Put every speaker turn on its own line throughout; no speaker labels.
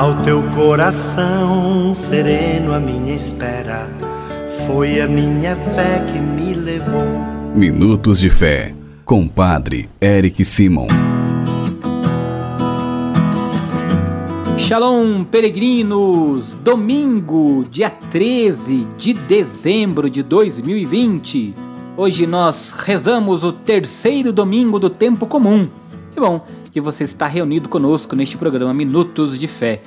Ao teu coração sereno, a minha espera foi a minha fé que me levou.
Minutos de Fé, com Padre Eric Simon.
Shalom, peregrinos! Domingo, dia 13 de dezembro de 2020. Hoje nós rezamos o terceiro domingo do tempo comum. Que bom que você está reunido conosco neste programa Minutos de Fé.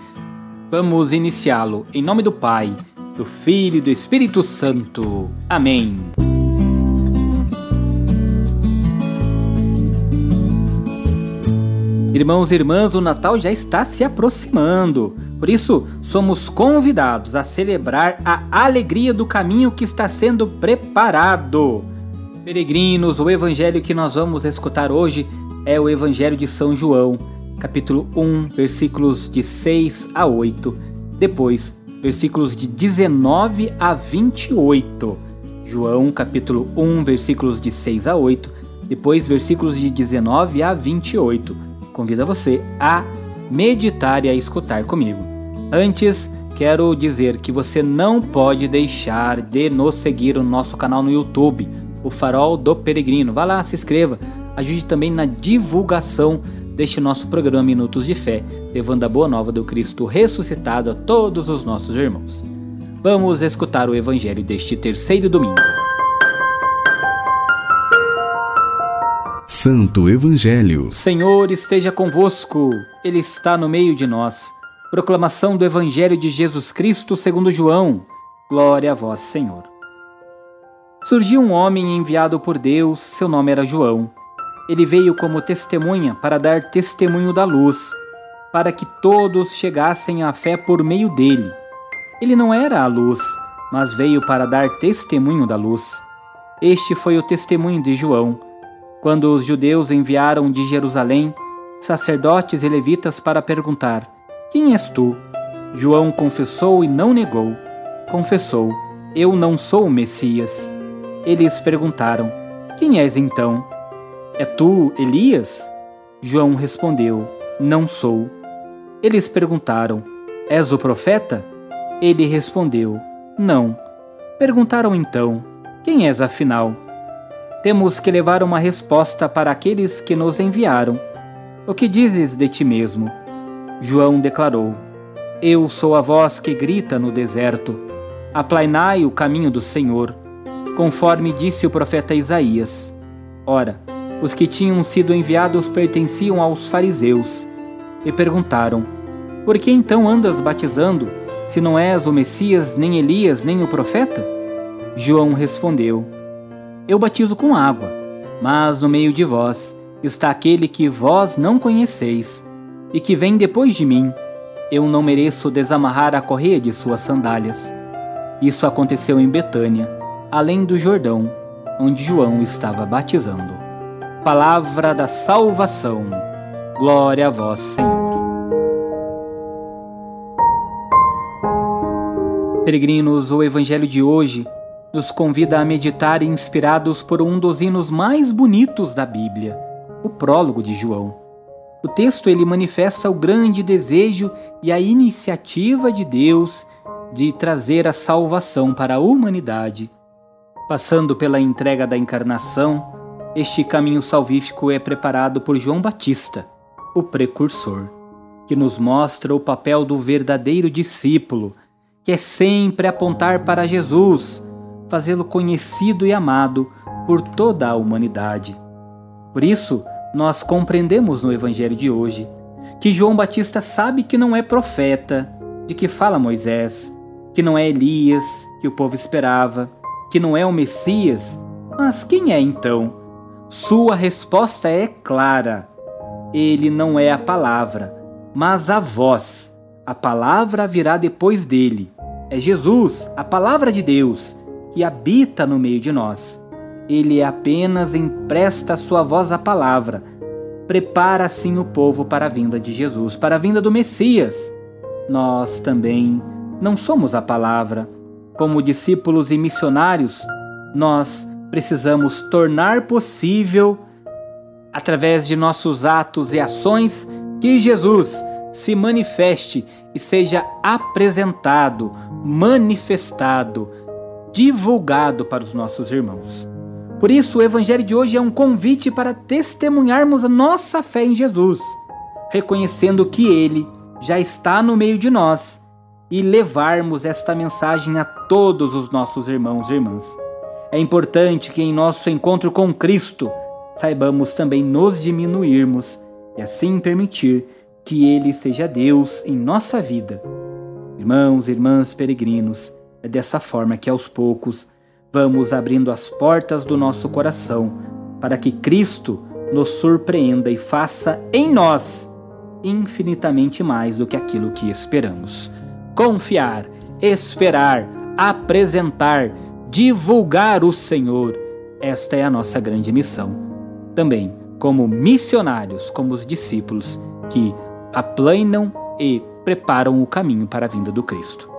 Vamos iniciá-lo em nome do Pai, do Filho e do Espírito Santo. Amém. Irmãos e irmãs, o Natal já está se aproximando. Por isso, somos convidados a celebrar a alegria do caminho que está sendo preparado. Peregrinos, o evangelho que nós vamos escutar hoje é o Evangelho de São João, capítulo 1, versículos de 6 a 8. Depois, versículos de 19 a 28. João, capítulo 1, versículos de 6 a 8. Depois, versículos de 19 a 28. Convido você a meditar e a escutar comigo. Antes, quero dizer que você não pode deixar de nos seguir no nosso canal no YouTube, o Farol do Peregrino. Vá lá, se inscreva ajude também na divulgação deste nosso programa Minutos de Fé, levando a boa nova do Cristo ressuscitado a todos os nossos irmãos. Vamos escutar o evangelho deste terceiro domingo.
Santo Evangelho.
Senhor esteja convosco, Ele está no meio de nós. Proclamação do Evangelho de Jesus Cristo segundo João. Glória a vós, Senhor. Surgiu um homem enviado por Deus, seu nome era João. Ele veio como testemunha para dar testemunho da luz, para que todos chegassem à fé por meio dele. Ele não era a luz, mas veio para dar testemunho da luz. Este foi o testemunho de João, quando os judeus enviaram de Jerusalém sacerdotes e levitas para perguntar: Quem és tu? João confessou e não negou. Confessou: Eu não sou o Messias. Eles perguntaram: Quem és então? É tu, Elias? João respondeu: Não sou. Eles perguntaram: És o profeta? Ele respondeu: Não. Perguntaram então: Quem és afinal? Temos que levar uma resposta para aqueles que nos enviaram. O que dizes de ti mesmo? João declarou: Eu sou a voz que grita no deserto. Aplainai o caminho do Senhor, conforme disse o profeta Isaías. Ora, os que tinham sido enviados pertenciam aos fariseus e perguntaram: Por que então andas batizando, se não és o Messias, nem Elias, nem o profeta? João respondeu: Eu batizo com água, mas no meio de vós está aquele que vós não conheceis e que vem depois de mim. Eu não mereço desamarrar a correia de suas sandálias. Isso aconteceu em Betânia, além do Jordão, onde João estava batizando. Palavra da salvação. Glória a vós, Senhor. Peregrinos, o Evangelho de hoje nos convida a meditar inspirados por um dos hinos mais bonitos da Bíblia, o prólogo de João. O texto ele manifesta o grande desejo e a iniciativa de Deus de trazer a salvação para a humanidade, passando pela entrega da encarnação, este caminho salvífico é preparado por João Batista, o precursor, que nos mostra o papel do verdadeiro discípulo, que é sempre apontar para Jesus, fazê-lo conhecido e amado por toda a humanidade. Por isso, nós compreendemos no Evangelho de hoje que João Batista sabe que não é profeta, de que fala Moisés, que não é Elias, que o povo esperava, que não é o Messias, mas quem é então? Sua resposta é clara. Ele não é a palavra, mas a voz. A palavra virá depois dele. É Jesus, a palavra de Deus, que habita no meio de nós. Ele apenas empresta sua voz à palavra. Prepara assim o povo para a vinda de Jesus, para a vinda do Messias. Nós também não somos a palavra. Como discípulos e missionários, nós precisamos tornar possível, através de nossos atos e ações, que Jesus se manifeste e seja apresentado, manifestado, divulgado para os nossos irmãos. Por isso, o Evangelho de hoje é um convite para testemunharmos a nossa fé em Jesus, reconhecendo que Ele já está no meio de nós e levarmos esta mensagem a todos os nossos irmãos e irmãs. É importante que em nosso encontro com Cristo saibamos também nos diminuirmos e assim permitir que Ele seja Deus em nossa vida. Irmãos e irmãs peregrinos, é dessa forma que aos poucos vamos abrindo as portas do nosso coração para que Cristo nos surpreenda e faça em nós infinitamente mais do que aquilo que esperamos. Confiar, esperar, apresentar, divulgar o Senhor, esta é a nossa grande missão. Também como missionários, como os discípulos que aplanam e preparam o caminho para a vinda do Cristo.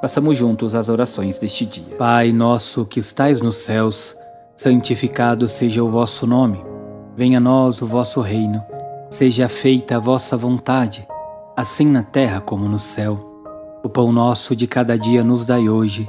Façamos juntos as orações deste dia. Pai nosso que estais nos céus, santificado seja o vosso nome. Venha a nós o vosso reino. Seja feita a vossa vontade, assim na terra como no céu. O pão nosso de cada dia nos dai hoje.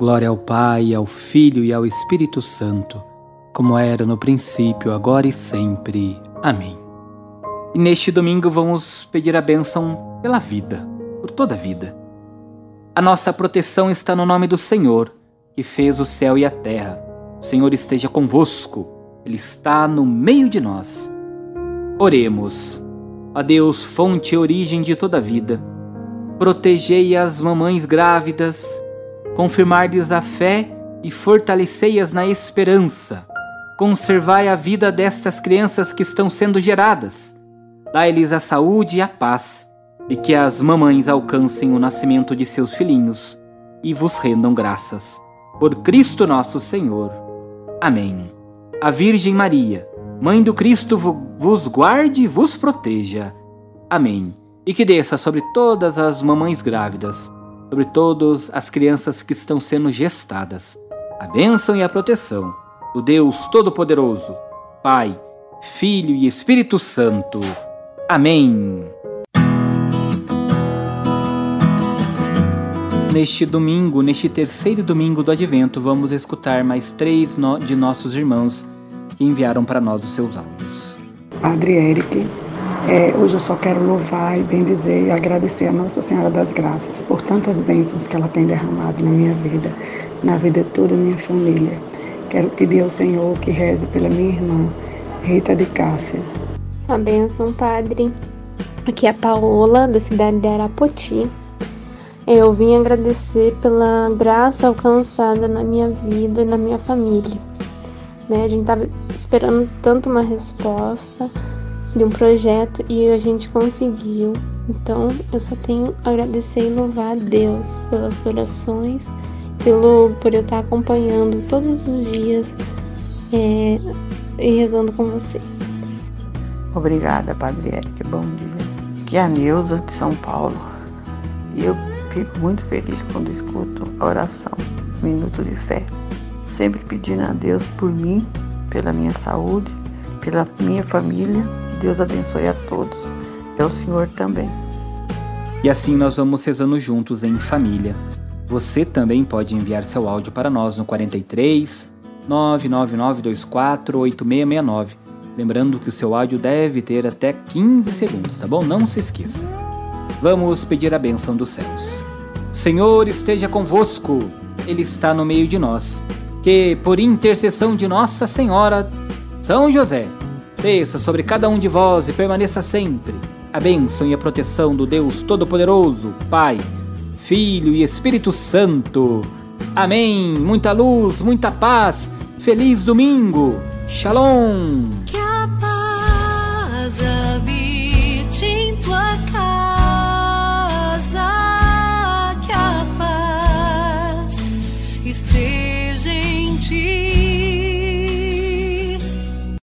Glória ao Pai, ao Filho e ao Espírito Santo, como era no princípio, agora e sempre. Amém. E neste domingo vamos pedir a bênção pela vida, por toda a vida a nossa proteção está no nome do Senhor, que fez o céu e a terra. O Senhor esteja convosco, Ele está no meio de nós. Oremos. A Deus, fonte e origem de toda a vida, protegei as mamães grávidas, confirmar-lhes a fé e fortalecei-as na esperança. Conservai a vida destas crianças que estão sendo geradas. Dai-lhes a saúde e a paz e que as mamães alcancem o nascimento de seus filhinhos e vos rendam graças. Por Cristo nosso Senhor. Amém. A Virgem Maria, Mãe do Cristo, vos guarde e vos proteja. Amém. E que desça sobre todas as mamães grávidas, sobre todas as crianças que estão sendo gestadas, a bênção e a proteção do Deus Todo-Poderoso, Pai, Filho e Espírito Santo. Amém. Neste domingo, neste terceiro domingo do Advento, vamos escutar mais três de nossos irmãos que enviaram para nós os seus áudios.
Padre Eric, é, hoje eu só quero louvar e bendizer e agradecer a Nossa Senhora das Graças por tantas bênçãos que ela tem derramado na minha vida, na vida de toda a minha família. Quero pedir ao Senhor que reze pela minha irmã, Rita de Cássia.
A bênção, Padre. Aqui é a Paola, da cidade de Arapoti. Eu vim agradecer pela graça alcançada na minha vida e na minha família. Né? A gente estava esperando tanto uma resposta de um projeto e a gente conseguiu. Então eu só tenho a agradecer e louvar a Deus pelas orações, pelo por eu estar acompanhando todos os dias é, e rezando com vocês.
Obrigada, Padre Eric. Bom dia. Aqui é a Neuza de São Paulo. E eu Fico muito feliz quando escuto a oração Minuto de Fé, sempre pedindo a Deus por mim, pela minha saúde, pela minha família. Deus abençoe a todos. É o Senhor também.
E assim nós vamos rezando juntos em família. Você também pode enviar seu áudio para nós no 43 99924 8669. Lembrando que o seu áudio deve ter até 15 segundos, tá bom? Não se esqueça. Vamos pedir a bênção dos céus. Senhor esteja convosco, Ele está no meio de nós. Que, por intercessão de Nossa Senhora, São José, Desça sobre cada um de vós e permaneça sempre a bênção e a proteção do Deus Todo-Poderoso, Pai, Filho e Espírito Santo. Amém. Muita luz, muita paz. Feliz domingo. Shalom. Que a paz habite em tua casa.
Que a paz esteja em ti.